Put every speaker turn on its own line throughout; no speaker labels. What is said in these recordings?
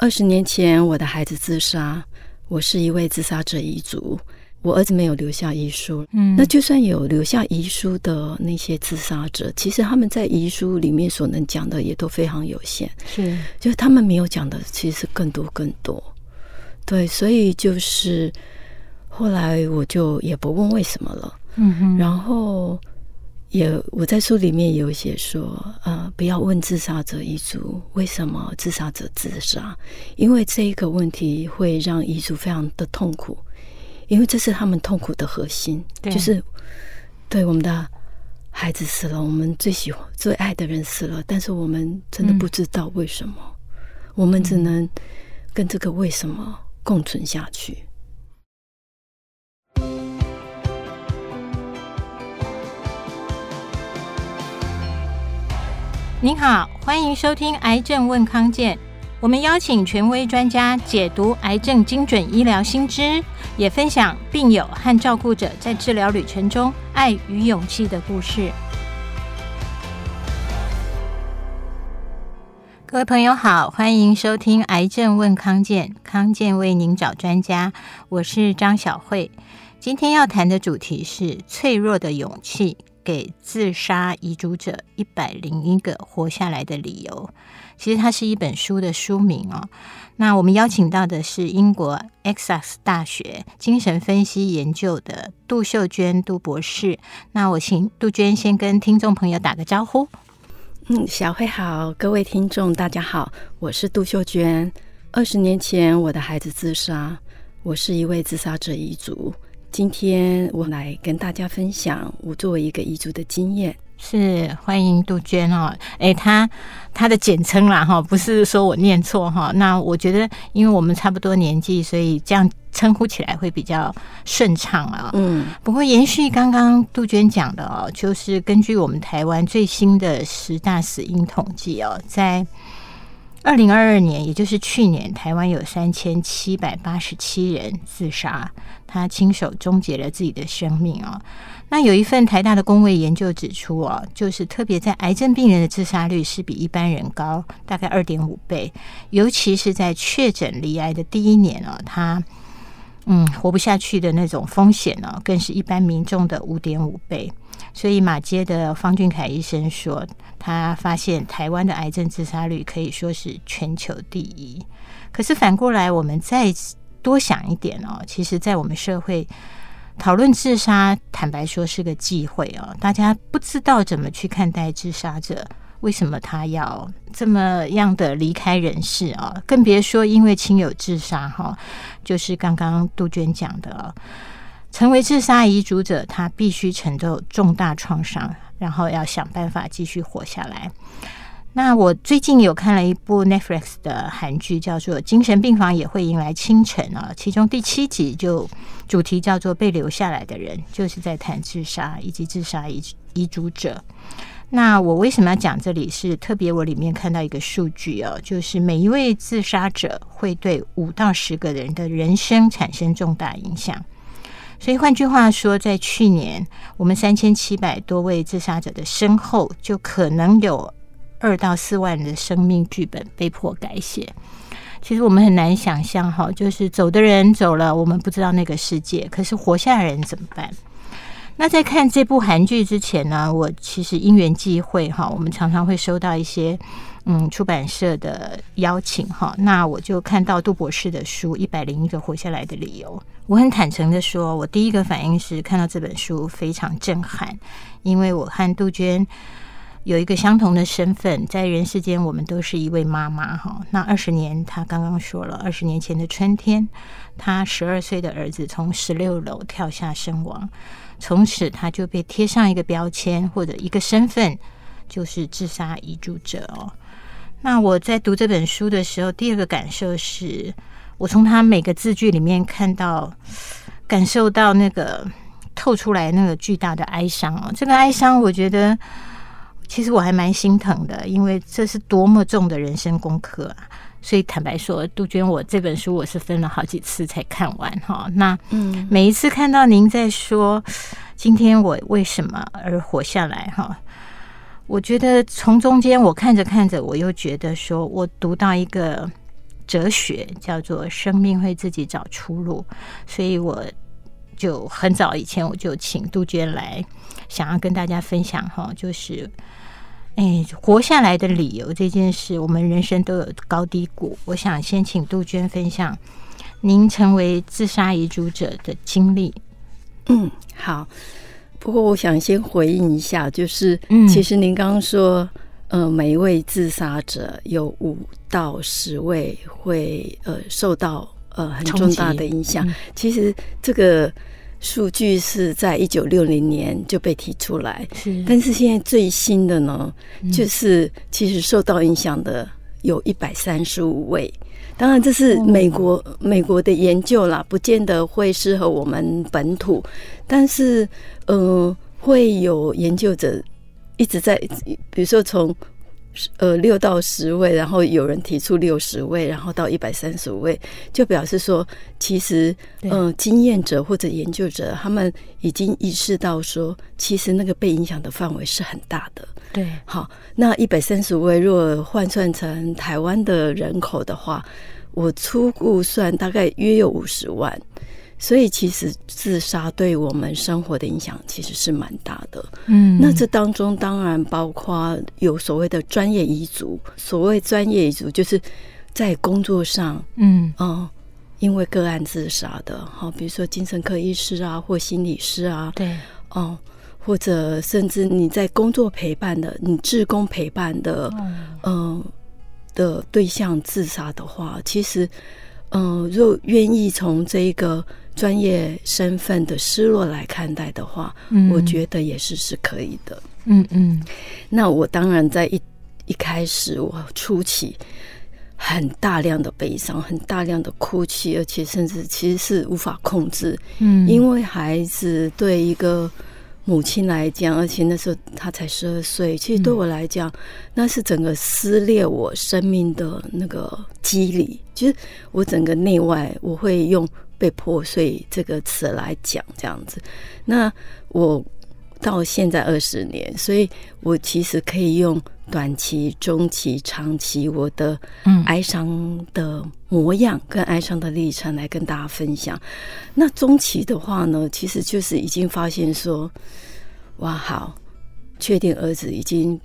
二十年前，我的孩子自杀，我是一位自杀者遗族。我儿子没有留下遗书，嗯，那就算有留下遗书的那些自杀者，其实他们在遗书里面所能讲的也都非常有限，
是，
就是他们没有讲的其实更多更多。对，所以就是后来我就也不问为什么了，嗯哼，然后。也我在书里面有写说，呃，不要问自杀者遗嘱为什么自杀者自杀，因为这一个问题会让遗嘱非常的痛苦，因为这是他们痛苦的核心，就是对我们的孩子死了，我们最喜欢、最爱的人死了，但是我们真的不知道为什么，嗯、我们只能跟这个为什么共存下去。
您好，欢迎收听《癌症问康健》。我们邀请权威专家解读癌症精准医疗新知，也分享病友和照顾者在治疗旅程中爱与勇气的故事。各位朋友好，欢迎收听《癌症问康健》，康健为您找专家。我是张晓慧，今天要谈的主题是脆弱的勇气。给自杀遗嘱者一百零一个活下来的理由。其实它是一本书的书名哦。那我们邀请到的是英国 Essex 大学精神分析研究的杜秀娟杜博士。那我请杜娟先跟听众朋友打个招呼。
嗯，小慧好，各位听众大家好，我是杜秀娟。二十年前我的孩子自杀，我是一位自杀者遗族。今天我来跟大家分享我作为一个遗族的经验。
是欢迎杜鹃哦，哎，她她的简称啦哈，不是说我念错哈。那我觉得，因为我们差不多年纪，所以这样称呼起来会比较顺畅啊。嗯，不过延续刚刚杜鹃讲的哦，就是根据我们台湾最新的十大死因统计哦，在。二零二二年，也就是去年，台湾有三千七百八十七人自杀，他亲手终结了自己的生命啊。那有一份台大的公卫研究指出啊，就是特别在癌症病人的自杀率是比一般人高大概二点五倍，尤其是在确诊罹癌的第一年啊，他嗯活不下去的那种风险呢，更是一般民众的五点五倍。所以马街的方俊凯医生说，他发现台湾的癌症自杀率可以说是全球第一。可是反过来，我们再多想一点哦，其实，在我们社会讨论自杀，坦白说是个忌讳哦。大家不知道怎么去看待自杀者，为什么他要这么样的离开人世啊？更别说因为亲友自杀哈，就是刚刚杜鹃讲的。成为自杀遗嘱者，他必须承受重大创伤，然后要想办法继续活下来。那我最近有看了一部 Netflix 的韩剧，叫做《精神病房也会迎来清晨》啊，其中第七集就主题叫做“被留下来的人”，就是在谈自杀以及自杀遗遗嘱者。那我为什么要讲这里？是特别我里面看到一个数据哦，就是每一位自杀者会对五到十个人的人生产生重大影响。所以换句话说，在去年，我们三千七百多位自杀者的身后，就可能有二到四万的生命剧本被迫改写。其实我们很难想象，哈，就是走的人走了，我们不知道那个世界，可是活下来人怎么办？那在看这部韩剧之前呢，我其实因缘际会，哈，我们常常会收到一些。嗯，出版社的邀请哈，那我就看到杜博士的书《一百零一个活下来的理由》。我很坦诚的说，我第一个反应是看到这本书非常震撼，因为我和杜鹃有一个相同的身份，在人世间我们都是一位妈妈哈。那二十年，他刚刚说了，二十年前的春天，他十二岁的儿子从十六楼跳下身亡，从此他就被贴上一个标签或者一个身份，就是自杀遗嘱者哦。那我在读这本书的时候，第二个感受是，我从他每个字句里面看到、感受到那个透出来那个巨大的哀伤哦。这个哀伤，我觉得其实我还蛮心疼的，因为这是多么重的人生功课啊。所以坦白说，杜鹃，我这本书我是分了好几次才看完哈。那嗯，每一次看到您在说今天我为什么而活下来哈。我觉得从中间我看着看着，我又觉得说，我读到一个哲学，叫做“生命会自己找出路”，所以我就很早以前我就请杜鹃来，想要跟大家分享哈，就是哎，活下来的理由这件事，我们人生都有高低谷。我想先请杜鹃分享您成为自杀遗嘱者的经历。
嗯，好。不过我想先回应一下，就是其实您刚刚说。呃，每一位自杀者有五到十位会呃受到呃很重大的影响。嗯、其实这个数据是在一九六零年就被提出来，是。但是现在最新的呢，嗯、就是其实受到影响的有一百三十五位。当然这是美国、哦、美国的研究啦，不见得会适合我们本土。但是呃，会有研究者。一直在，比如说从呃六到十位，然后有人提出六十位，然后到一百三十五位，就表示说，其实嗯、呃，经验者或者研究者他们已经意识到说，其实那个被影响的范围是很大的。
对，
好，那一百三十五位，如果换算成台湾的人口的话，我初估算大概约有五十万。所以，其实自杀对我们生活的影响其实是蛮大的。嗯，那这当中当然包括有所谓的专业遗族。所谓专业遗族，就是在工作上，嗯哦，因为个案自杀的，好，比如说精神科医师啊，或心理师啊，对，哦，或者甚至你在工作陪伴的，你志工陪伴的，嗯的对象自杀的话，其实，嗯，若愿意从这一个。专业身份的失落来看待的话，嗯、我觉得也是是可以的。嗯嗯，那我当然在一一开始，我初期很大量的悲伤，很大量的哭泣，而且甚至其实是无法控制。嗯，因为孩子对一个母亲来讲，而且那时候她才十二岁，其实对我来讲，嗯、那是整个撕裂我生命的那个肌理。其实我整个内外，我会用。被破碎这个词来讲，这样子。那我到现在二十年，所以我其实可以用短期、中期、长期我的哀伤的模样跟哀伤的历程来跟大家分享。那中期的话呢，其实就是已经发现说，哇，好，确定儿子已经。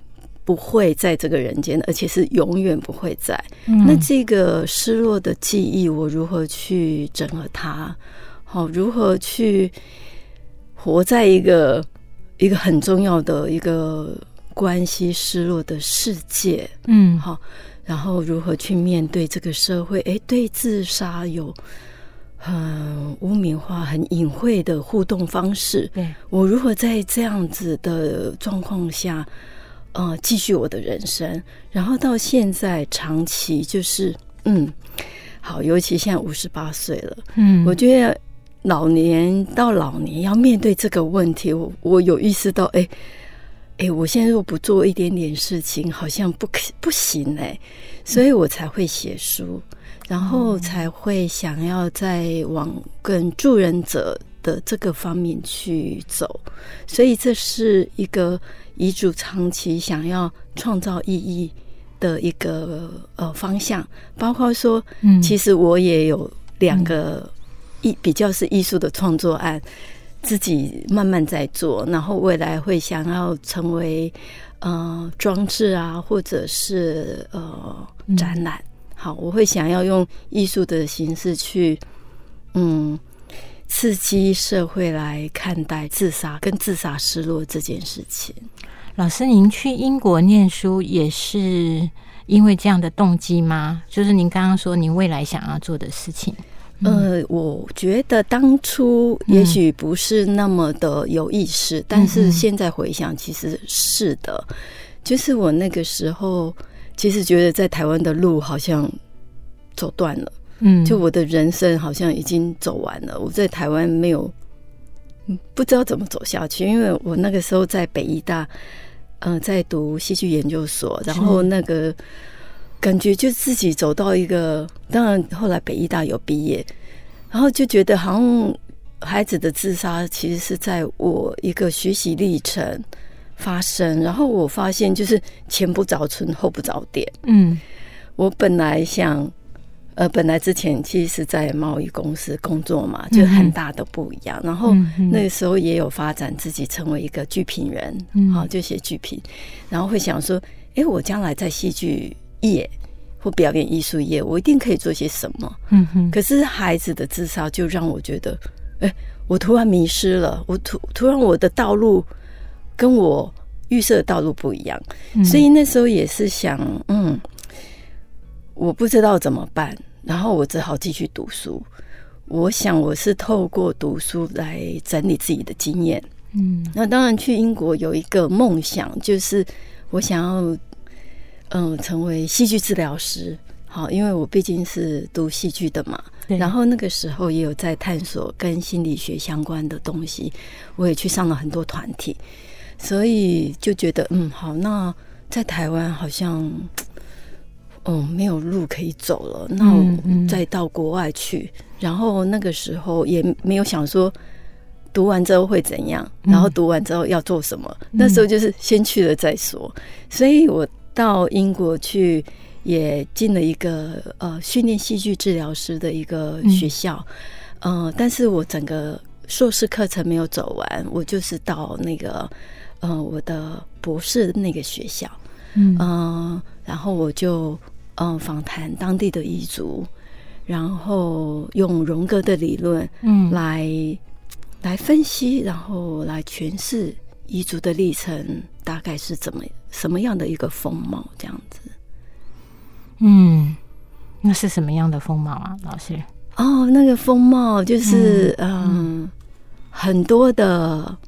不会在这个人间，而且是永远不会在。嗯、那这个失落的记忆，我如何去整合它？好，如何去活在一个一个很重要的一个关系失落的世界？嗯，好，然后如何去面对这个社会？哎，对自杀有很污名化、很隐晦的互动方式。对，我如何在这样子的状况下？呃，继续我的人生，然后到现在长期就是，嗯，好，尤其现在五十八岁了，嗯，我觉得老年到老年要面对这个问题，我我有意识到，哎，哎，我现在如果不做一点点事情，好像不可不行哎，所以我才会写书，然后才会想要再往更助人者的这个方面去走，所以这是一个。遗嘱长期想要创造意义的一个呃方向，包括说，嗯，其实我也有两个艺比较是艺术的创作案，自己慢慢在做，然后未来会想要成为呃装置啊，或者是呃展览。好，我会想要用艺术的形式去嗯刺激社会来看待自杀跟自杀失落这件事情。
老师，您去英国念书也是因为这样的动机吗？就是您刚刚说您未来想要做的事情。
呃，我觉得当初也许不是那么的有意识，嗯、但是现在回想，其实是的。就是我那个时候，其实觉得在台湾的路好像走断了，嗯，就我的人生好像已经走完了。我在台湾没有，不知道怎么走下去，因为我那个时候在北医大。嗯、呃，在读戏剧研究所，然后那个感觉就自己走到一个，当然后来北艺大有毕业，然后就觉得好像孩子的自杀其实是在我一个学习历程发生，然后我发现就是前不着村后不着店，嗯，我本来想呃，本来之前其实是在贸易公司工作嘛，就很大的不一样。嗯、然后那个时候也有发展自己成为一个剧评人，好、嗯、就写剧评，然后会想说，哎，我将来在戏剧业或表演艺术业，我一定可以做些什么。嗯哼。可是孩子的自杀就让我觉得，哎，我突然迷失了，我突突然我的道路跟我预设的道路不一样，嗯、所以那时候也是想，嗯。我不知道怎么办，然后我只好继续读书。我想我是透过读书来整理自己的经验。嗯，那当然去英国有一个梦想，就是我想要嗯、呃、成为戏剧治疗师。好，因为我毕竟是读戏剧的嘛。然后那个时候也有在探索跟心理学相关的东西，我也去上了很多团体，所以就觉得嗯好，那在台湾好像。哦，没有路可以走了，那我再到国外去，嗯嗯、然后那个时候也没有想说读完之后会怎样，然后读完之后要做什么，嗯、那时候就是先去了再说。所以我到英国去，也进了一个呃训练戏剧治疗师的一个学校，嗯、呃，但是我整个硕士课程没有走完，我就是到那个呃我的博士那个学校，嗯、呃，然后我就。嗯，访谈当地的彝族，然后用荣格的理论，嗯，来来分析，然后来诠释彝族的历程大概是怎么什么样的一个风貌，这样子。
嗯，那是什么样的风貌啊，老师？
哦，那个风貌就是嗯，嗯，很多的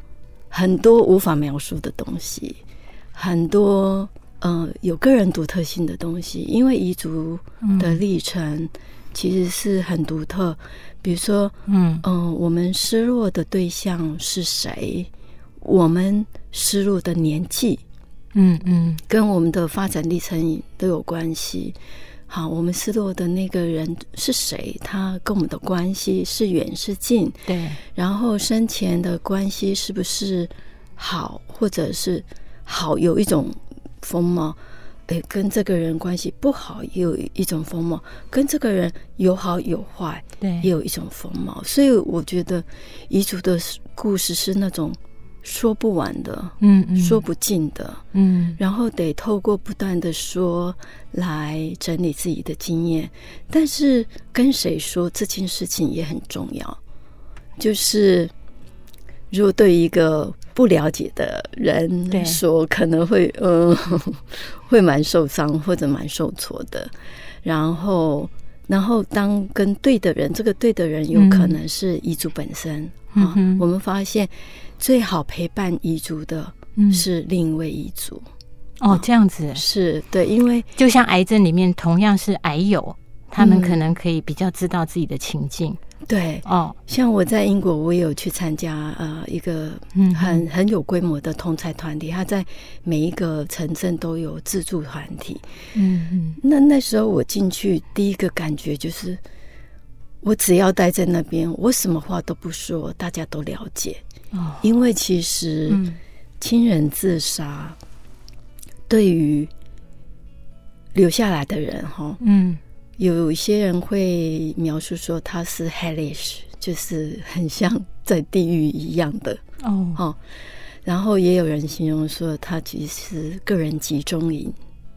很多无法描述的东西，很多。嗯、呃，有个人独特性的东西，因为彝族的历程其实是很独特。嗯、比如说，嗯嗯、呃，我们失落的对象是谁？我们失落的年纪，嗯嗯，跟我们的发展历程都有关系。好，我们失落的那个人是谁？他跟我们的关系是远是近？对。然后生前的关系是不是好，或者是好有一种。风貌，诶，跟这个人关系不好，也有一种风貌；跟这个人有好有坏，对，也有一种风貌。所以我觉得彝族的故事是那种说不完的，嗯，嗯，说不尽的，嗯，然后得透过不断的说来整理自己的经验。但是跟谁说这件事情也很重要，就是如果对一个。不了解的人说可能会嗯 会蛮受伤或者蛮受挫的，然后然后当跟对的人，这个对的人有可能是遗嘱本身啊。我们发现最好陪伴彝族的是另一位彝族。
哦，这样子。
是对，因为
就像癌症里面同样是癌友，他们可能可以比较知道自己的情境。
对。哦，像我在英国，我也有去参加呃一个很很有规模的同才团体，他在每一个城镇都有自助团体。嗯嗯，那那时候我进去，第一个感觉就是，我只要待在那边，我什么话都不说，大家都了解。哦，因为其实亲人自杀，对于留下来的人哈，嗯。有一些人会描述说他是 hellish，就是很像在地狱一样的哦。Oh. 然后也有人形容说他其实是个人集中营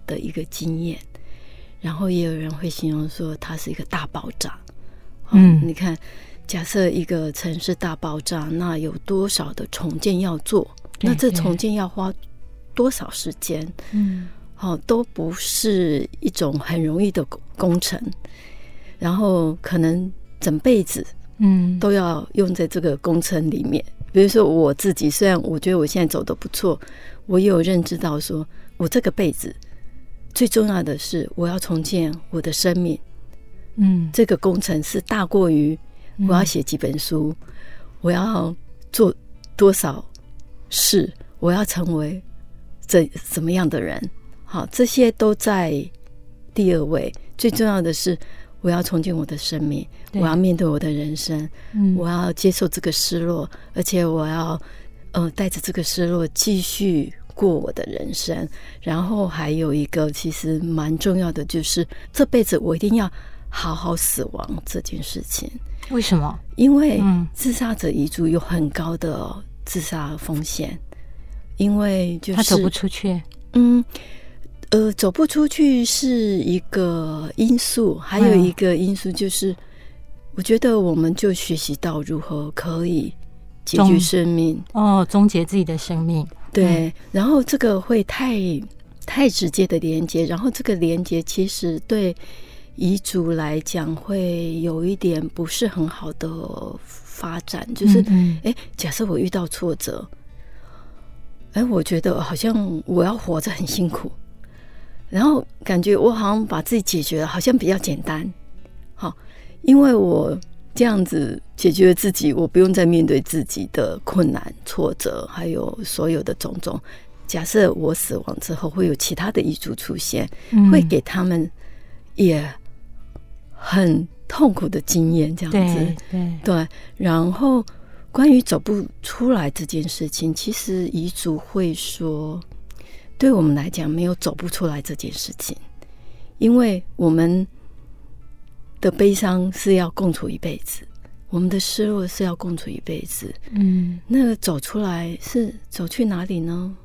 的一个经验，然后也有人会形容说他是一个大爆炸。嗯，你看，假设一个城市大爆炸，那有多少的重建要做？那这重建要花多少时间？嗯。哦，都不是一种很容易的工工程，然后可能整辈子，嗯，都要用在这个工程里面。嗯、比如说我自己，虽然我觉得我现在走的不错，我也有认知到说，我这个辈子最重要的是我要重建我的生命。嗯，这个工程是大过于我要写几本书，嗯、我要做多少事，我要成为怎怎么样的人。好，这些都在第二位。最重要的是，我要重建我的生命，我要面对我的人生，嗯、我要接受这个失落，而且我要呃带着这个失落继续过我的人生。然后还有一个其实蛮重要的，就是这辈子我一定要好好死亡这件事情。
为什么？
因为自杀者遗嘱有很高的自杀风险，因为就是
他走不出去。
嗯，呃，走不出去是一个因素，还有一个因素就是，我觉得我们就学习到如何可以结局生命
哦，终结自己的生命。
对，嗯、然后这个会太太直接的连接，然后这个连接其实对。遗嘱来讲，会有一点不是很好的发展，就是，哎、嗯嗯，假设我遇到挫折，哎，我觉得好像我要活着很辛苦，然后感觉我好像把自己解决了，好像比较简单，好，因为我这样子解决了自己，我不用再面对自己的困难、挫折，还有所有的种种。假设我死亡之后，会有其他的遗嘱出现，嗯、会给他们也。很痛苦的经验，这样子，
对对，
对。然后，关于走不出来这件事情，其实遗嘱会说，对我们来讲，没有走不出来这件事情，因为我们的悲伤是要共处一辈子，我们的失落是要共处一辈子。嗯，那个走出来是走去哪里呢？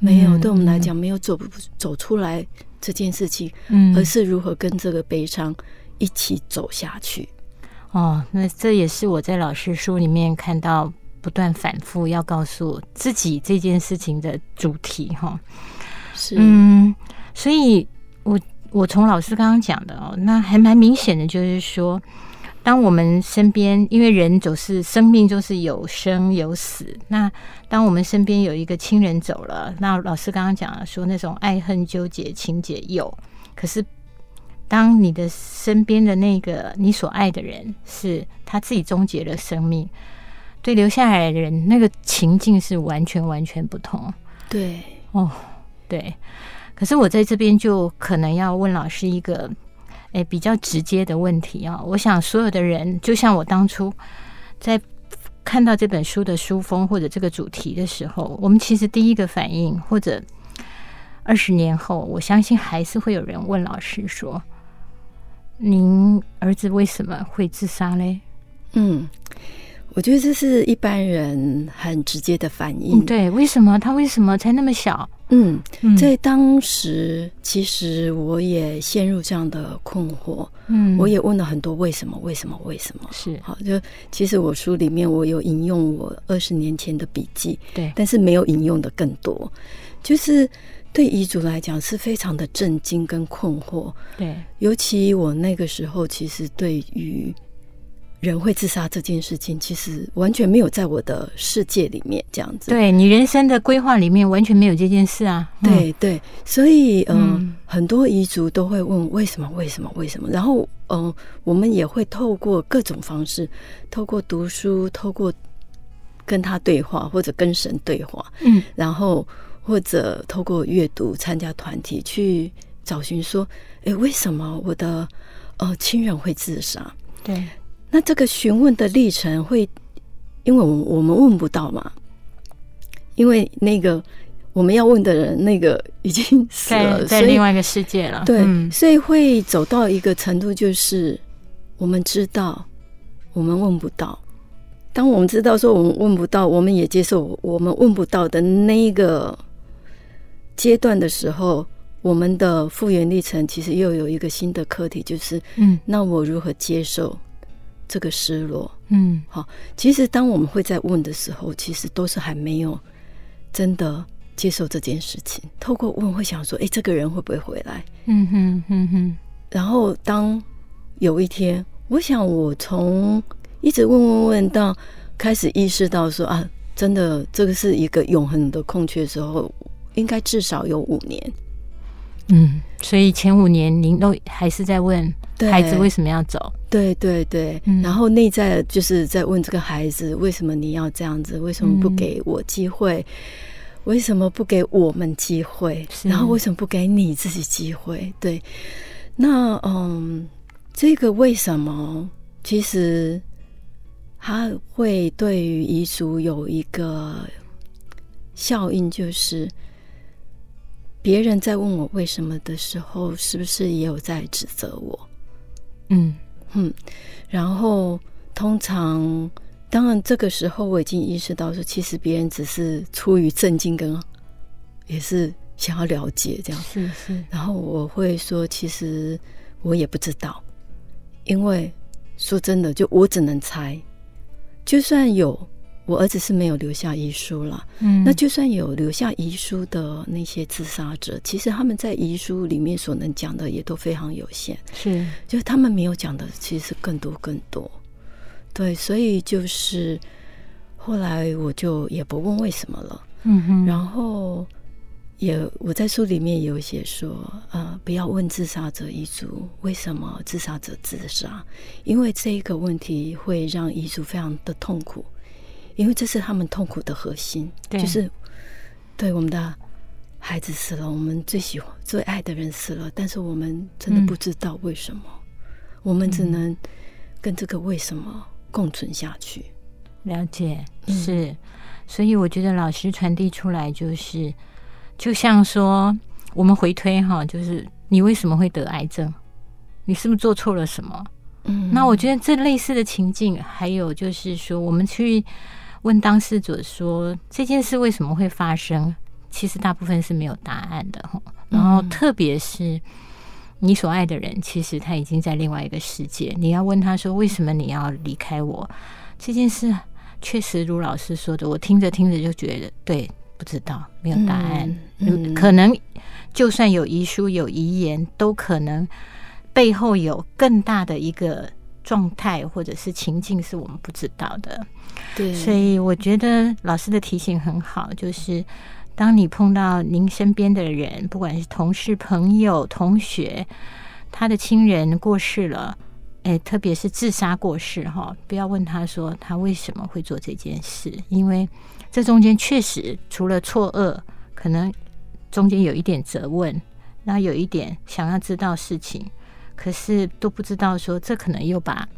没有，对我们来讲，没有走不走出来这件事情，嗯，而是如何跟这个悲伤。一起走下去，
哦，那这也是我在老师书里面看到不断反复要告诉自己这件事情的主题哈。
是，
嗯，所以我我从老师刚刚讲的哦，那还蛮明显的，就是说，当我们身边，因为人总是生命就是有生有死，那当我们身边有一个亲人走了，那老师刚刚讲了说，那种爱恨纠结情节有，可是。当你的身边的那个你所爱的人是他自己终结了生命，对留下来的人那个情境是完全完全不同。
对，
哦，对。可是我在这边就可能要问老师一个，诶，比较直接的问题啊。我想所有的人，就像我当初在看到这本书的书封或者这个主题的时候，我们其实第一个反应，或者二十年后，我相信还是会有人问老师说。您儿子为什么会自杀嘞？
嗯，我觉得这是一般人很直接的反应。
嗯、对，为什么他为什么才那么小？
嗯，在当时其实我也陷入这样的困惑。嗯，我也问了很多为什么？为什么？为什么？
是
好，就其实我书里面我有引用我二十年前的笔记，
对，
但是没有引用的更多，就是。对遗族来讲是非常的震惊跟困惑，
对，
尤其我那个时候，其实对于人会自杀这件事情，其实完全没有在我的世界里面这样子。
对，你人生的规划里面完全没有这件事啊。
嗯、对对，所以嗯、呃，很多遗族都会问为什么为什么为什么，然后嗯、呃，我们也会透过各种方式，透过读书，透过跟他对话或者跟神对话，嗯，然后。或者透过阅读、参加团体去找寻，说：“哎，为什么我的呃亲人会自杀？”
对，
那这个询问的历程会，因为我们我们问不到嘛，因为那个我们要问的人，那个已经死了，
在，在另外一个世界了。
对，嗯，所以会走到一个程度，就是我们知道，我们问不到。当我们知道说我们问不到，我们也接受我们问不到的那一个。阶段的时候，我们的复原历程其实又有一个新的课题，就是嗯，那我如何接受这个失落？嗯，好，其实当我们会在问的时候，其实都是还没有真的接受这件事情。透过问，会想说，哎，这个人会不会回来？嗯哼，嗯哼。然后当有一天，我想我从一直问问问到开始意识到说啊，真的这个是一个永恒的空缺的时候。应该至少有五年，
嗯，所以前五年您都还是在问孩子为什么要走？
对对对，嗯、然后内在就是在问这个孩子为什么你要这样子？为什么不给我机会？嗯、为什么不给我们机会？然后为什么不给你自己机会？对，那嗯，这个为什么其实他会对于遗嘱有一个效应，就是。别人在问我为什么的时候，是不是也有在指责我？嗯嗯，然后通常，当然这个时候我已经意识到说，其实别人只是出于震惊跟，也是想要了解这样。
是是。
然后我会说，其实我也不知道，因为说真的，就我只能猜，就算有。我儿子是没有留下遗书了，嗯，那就算有留下遗书的那些自杀者，其实他们在遗书里面所能讲的也都非常有限，
是，
就是他们没有讲的其实更多更多，对，所以就是后来我就也不问为什么了，嗯哼，然后也我在书里面有写说，呃，不要问自杀者遗族为什么自杀者自杀，因为这一个问题会让遗族非常的痛苦。因为这是他们痛苦的核心，对就是对我们的孩子死了，我们最喜欢、最爱的人死了，但是我们真的不知道为什么，嗯、我们只能跟这个为什么共存下去。
了解，是，嗯、所以我觉得老师传递出来就是，就像说我们回推哈，就是你为什么会得癌症？你是不是做错了什么？嗯，那我觉得这类似的情境，还有就是说我们去。问当事者说这件事为什么会发生？其实大部分是没有答案的。然后特别是你所爱的人，其实他已经在另外一个世界。你要问他说为什么你要离开我？这件事确实如老师说的，我听着听着就觉得对，不知道，没有答案。嗯，可能就算有遗书有遗言，都可能背后有更大的一个。状态或者是情境是我们不知道的，
对，
所以我觉得老师的提醒很好，就是当你碰到您身边的人，不管是同事、朋友、同学，他的亲人过世了，哎，特别是自杀过世哈，不要问他说他为什么会做这件事，因为这中间确实除了错愕，可能中间有一点责问，那有一点想要知道事情。可是都不知道说，这可能又把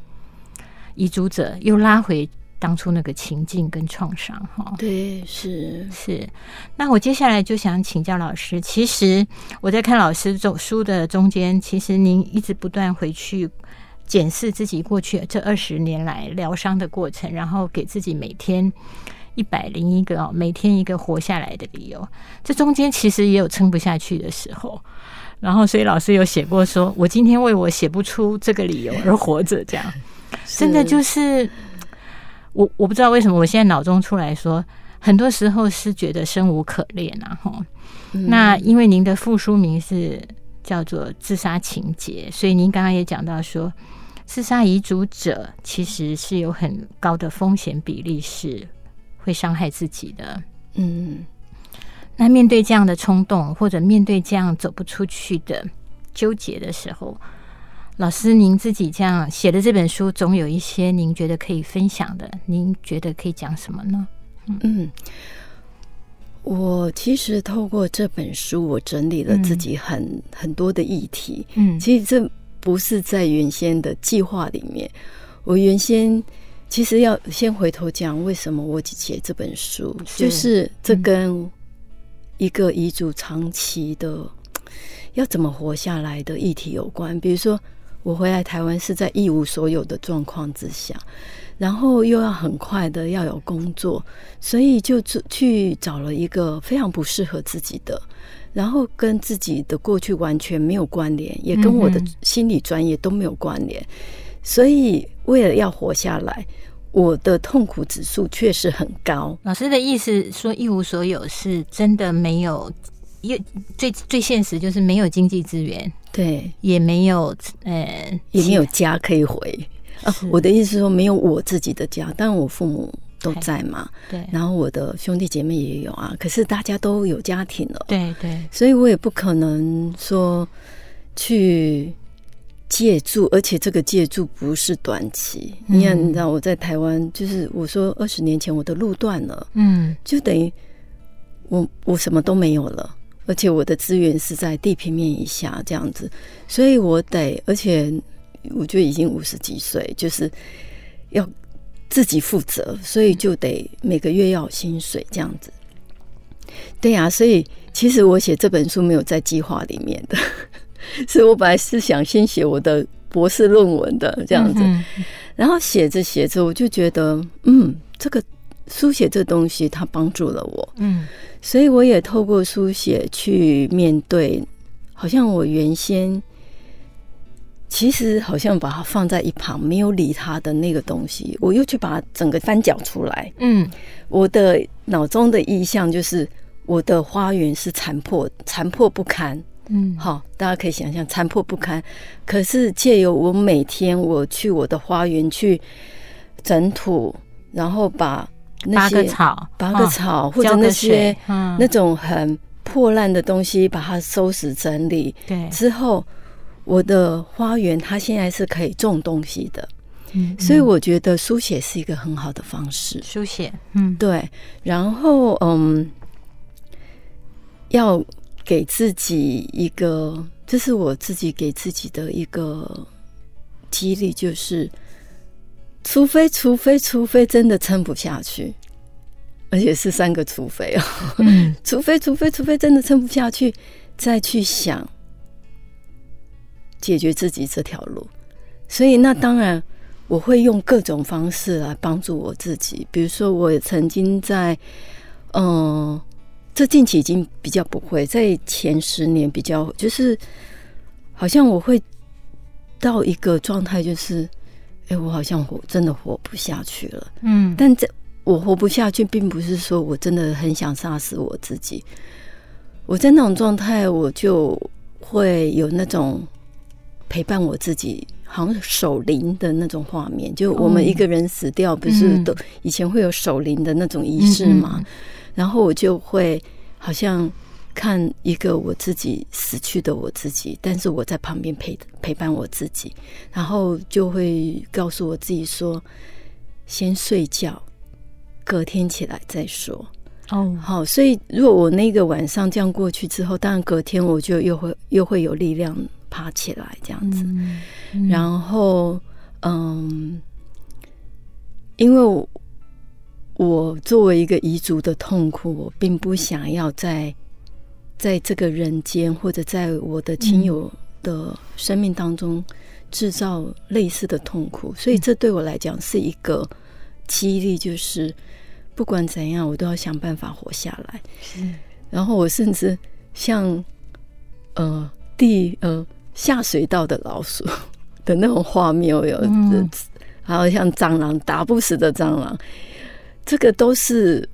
遗嘱者又拉回当初那个情境跟创伤哈。
对，是
是。那我接下来就想请教老师，其实我在看老师这书的中间，其实您一直不断回去检视自己过去这二十年来疗伤的过程，然后给自己每天一百零一个哦，每天一个活下来的理由。这中间其实也有撑不下去的时候。然后，所以老师有写过说，说我今天为我写不出这个理由而活着，这样 真的就是我我不知道为什么我现在脑中出来说，很多时候是觉得生无可恋啊！哈，那因为您的副书名是叫做自杀情节，所以您刚刚也讲到说，自杀遗嘱者其实是有很高的风险比例是会伤害自己的，嗯。那面对这样的冲动，或者面对这样走不出去的纠结的时候，老师您自己这样写的这本书，总有一些您觉得可以分享的。您觉得可以讲什么呢？
嗯，我其实透过这本书，我整理了自己很、嗯、很多的议题。嗯，其实这不是在原先的计划里面。我原先其实要先回头讲，为什么我写这本书，是就是这跟、嗯。一个遗嘱长期的要怎么活下来的议题有关，比如说我回来台湾是在一无所有的状况之下，然后又要很快的要有工作，所以就去找了一个非常不适合自己的，然后跟自己的过去完全没有关联，也跟我的心理专业都没有关联，所以为了要活下来。我的痛苦指数确实很高。
老师的意思说一无所有是真的没有，因最最现实就是没有经济资源，
对，
也没有呃，
也没有家可以回。啊，我的意思是说没有我自己的家，但我父母都在嘛，
对，
然后我的兄弟姐妹也有啊，可是大家都有家庭了，
对对，
所以我也不可能说去。借住，而且这个借住不是短期。你看，你知道我在台湾，就是我说二十年前我的路断了，嗯，就等于我我什么都没有了，而且我的资源是在地平面以下这样子，所以我得，而且我觉得已经五十几岁，就是要自己负责，所以就得每个月要有薪水这样子。对呀，所以其实我写这本书没有在计划里面的。所以我本来是想先写我的博士论文的这样子。然后写着写着，我就觉得，嗯，这个书写这东西，它帮助了我。嗯，所以我也透过书写去面对，好像我原先。其实好像把它放在一旁，没有理它的那个东西，我又去把它整个翻搅出来。嗯，我的脑中的意象就是我的花园是残破、残破不堪。嗯，好，大家可以想象残破不堪。可是借由我每天我去我的花园去整土，然后把那些
草、
拔个草，或者那些那种很破烂的东西，把它收拾整理。对，之后。我的花园，它现在是可以种东西的，嗯，所以我觉得书写是一个很好的方式。
书写，嗯，
对。然后，嗯，要给自己一个，这是我自己给自己的一个激励，就是，除非，除非，除非真的撑不下去，而且是三个除非哦，嗯，除非，除非，除非真的撑不下去，再去想。解决自己这条路，所以那当然我会用各种方式来帮助我自己。比如说，我曾经在嗯，这近期已经比较不会，在前十年比较就是，好像我会到一个状态，就是哎，我好像活真的活不下去了。嗯，但这我活不下去，并不是说我真的很想杀死我自己。我在那种状态，我就会有那种。陪伴我自己，好像守灵的那种画面。就我们一个人死掉，不是都以前会有守灵的那种仪式吗？然后我就会好像看一个我自己死去的我自己，但是我在旁边陪陪伴我自己，然后就会告诉我自己说：先睡觉，隔天起来再说。哦，好，所以如果我那个晚上这样过去之后，当然隔天我就又会又会有力量。爬起来这样子，嗯嗯、然后嗯，因为我，我作为一个彝族的痛苦，我并不想要在在这个人间或者在我的亲友的生命当中制造类似的痛苦，所以这对我来讲是一个激励，就是不管怎样，我都要想办法活下来。是，然后我甚至像呃地呃。下水道的老鼠 的那种画面，我有，嗯、还有像蟑螂打不死的蟑螂，这个都是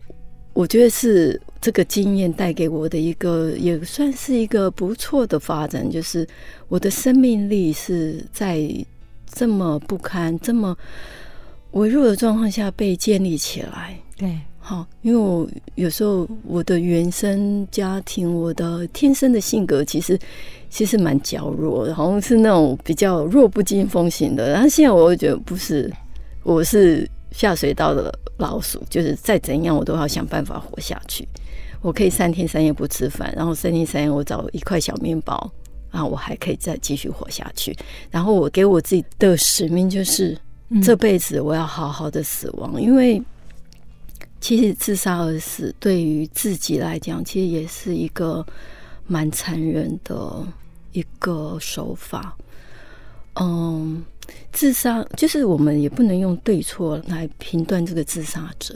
我觉得是这个经验带给我的一个，也算是一个不错的发展。就是我的生命力是在这么不堪、这么微弱的状况下被建立起来。对。好，因为我有时候我的原生家庭，我的天生的性格其实其实蛮娇弱，好像是那种比较弱不禁风型的。然后现在我会觉得不是，我是下水道的老鼠，就是再怎样我都要想办法活下去。我可以三天三夜不吃饭，然后三天三夜我找一块小面包，然后我还可以再继续活下去。然后我给我自己的使命就是这辈子我要好好的死亡，因为。其实自杀而死对于自己来讲，其实也是一个蛮残忍的一个手法。嗯，自杀就是我们也不能用对错来评断这个自杀者，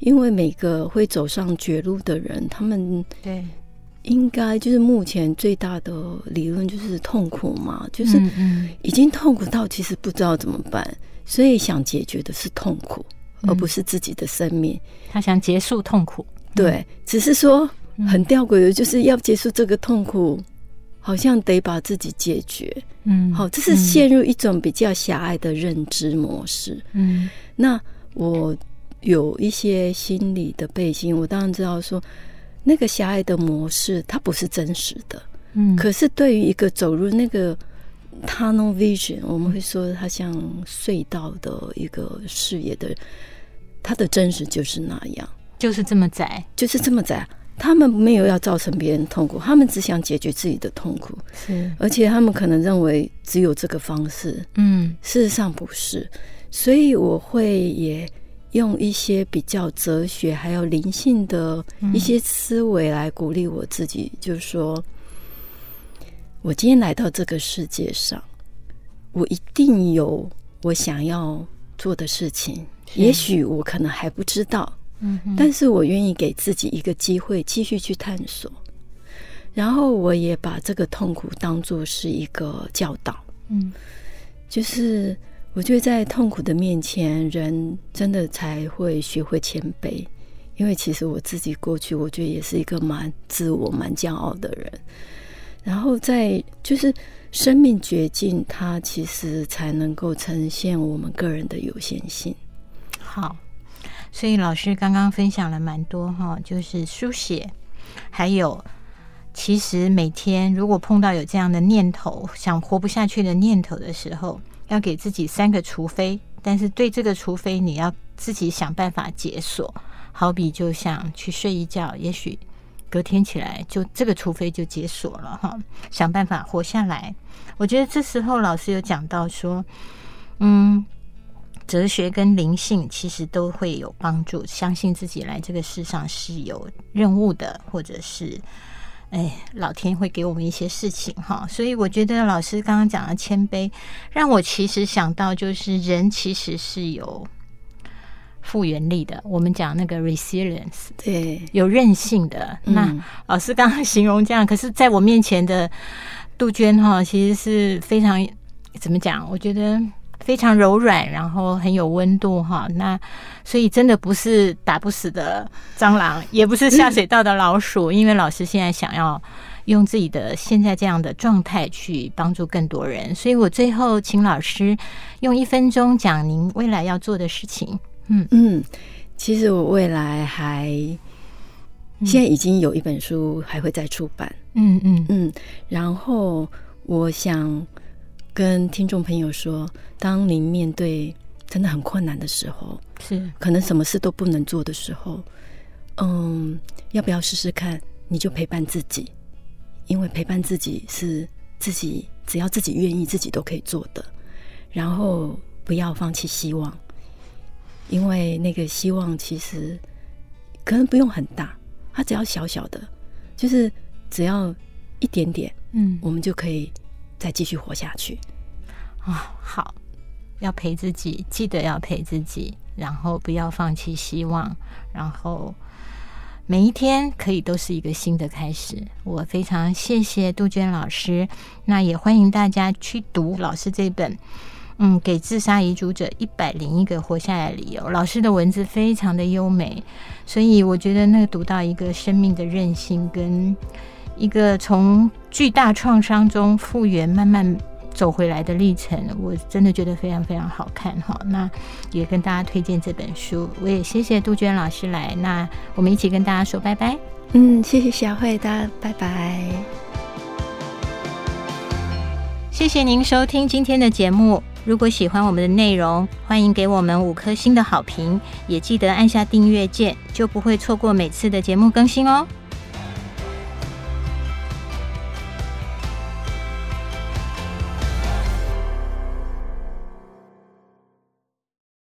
因为每个会走上绝路的人，他们对。应该就是目前最大的理论就是痛苦嘛，就是已经痛苦到其实不知道怎么办，所以想解决的是痛苦。而不是自己的生命，
他想结束痛苦。
对，只是说很吊诡的，就是要结束这个痛苦，好像得把自己解决。嗯，好，这是陷入一种比较狭隘的认知模式。嗯，那我有一些心理的背景，我当然知道说，那个狭隘的模式它不是真实的。嗯，可是对于一个走入那个。Tunnel vision，我们会说它像隧道的一个视野的，它的真实就是那样，
就是这么窄，
就是这么窄。他们没有要造成别人痛苦，他们只想解决自己的痛苦。是，而且他们可能认为只有这个方式。嗯，事实上不是。所以我会也用一些比较哲学还有灵性的一些思维来鼓励我自己，就是说。我今天来到这个世界上，我一定有我想要做的事情，也许我可能还不知道，嗯，但是我愿意给自己一个机会继续去探索。然后我也把这个痛苦当做是一个教导，嗯，就是我觉得在痛苦的面前，人真的才会学会谦卑。因为其实我自己过去，我觉得也是一个蛮自我、蛮骄傲的人。然后在就是生命绝境，它其实才能够呈现我们个人的有限性。
好，所以老师刚刚分享了蛮多哈，就是书写，还有。其实每天如果碰到有这样的念头，想活不下去的念头的时候，要给自己三个除非。但是对这个除非，你要自己想办法解锁。好比就像去睡一觉，也许隔天起来就这个除非就解锁了哈。想办法活下来。我觉得这时候老师有讲到说，嗯，哲学跟灵性其实都会有帮助。相信自己来这个世上是有任务的，或者是。哎，老天会给我们一些事情哈，所以我觉得老师刚刚讲的谦卑，让我其实想到就是人其实是有复原力的。我们讲那个 resilience，
对，
有韧性的。嗯、那老师刚刚形容这样，可是在我面前的杜鹃哈，其实是非常怎么讲？我觉得。非常柔软，然后很有温度哈。那所以真的不是打不死的蟑螂，也不是下水道的老鼠。因为老师现在想要用自己的现在这样的状态去帮助更多人，所以我最后请老师用一分钟讲您未来要做的事情。嗯
嗯，其实我未来还现在已经有一本书还会再出版。嗯嗯嗯，然后我想。跟听众朋友说，当您面对真的很困难的时候，是可能什么事都不能做的时候，嗯，要不要试试看？你就陪伴自己，因为陪伴自己是自己只要自己愿意，自己都可以做的。然后不要放弃希望，因为那个希望其实可能不用很大，它只要小小的，就是只要一点点，嗯，我们就可以。再继续活下去
啊、好，要陪自己，记得要陪自己，然后不要放弃希望，然后每一天可以都是一个新的开始。我非常谢谢杜鹃老师，那也欢迎大家去读老师这本《嗯，给自杀遗嘱者一百零一个活下来理由》。老师的文字非常的优美，所以我觉得那个读到一个生命的韧性跟。一个从巨大创伤中复原、慢慢走回来的历程，我真的觉得非常非常好看哈。那也跟大家推荐这本书，我也谢谢杜鹃老师来，那我们一起跟大家说拜拜。
嗯，谢谢小慧的，拜拜。
谢谢您收听今天的节目。如果喜欢我们的内容，欢迎给我们五颗星的好评，也记得按下订阅键，就不会错过每次的节目更新哦。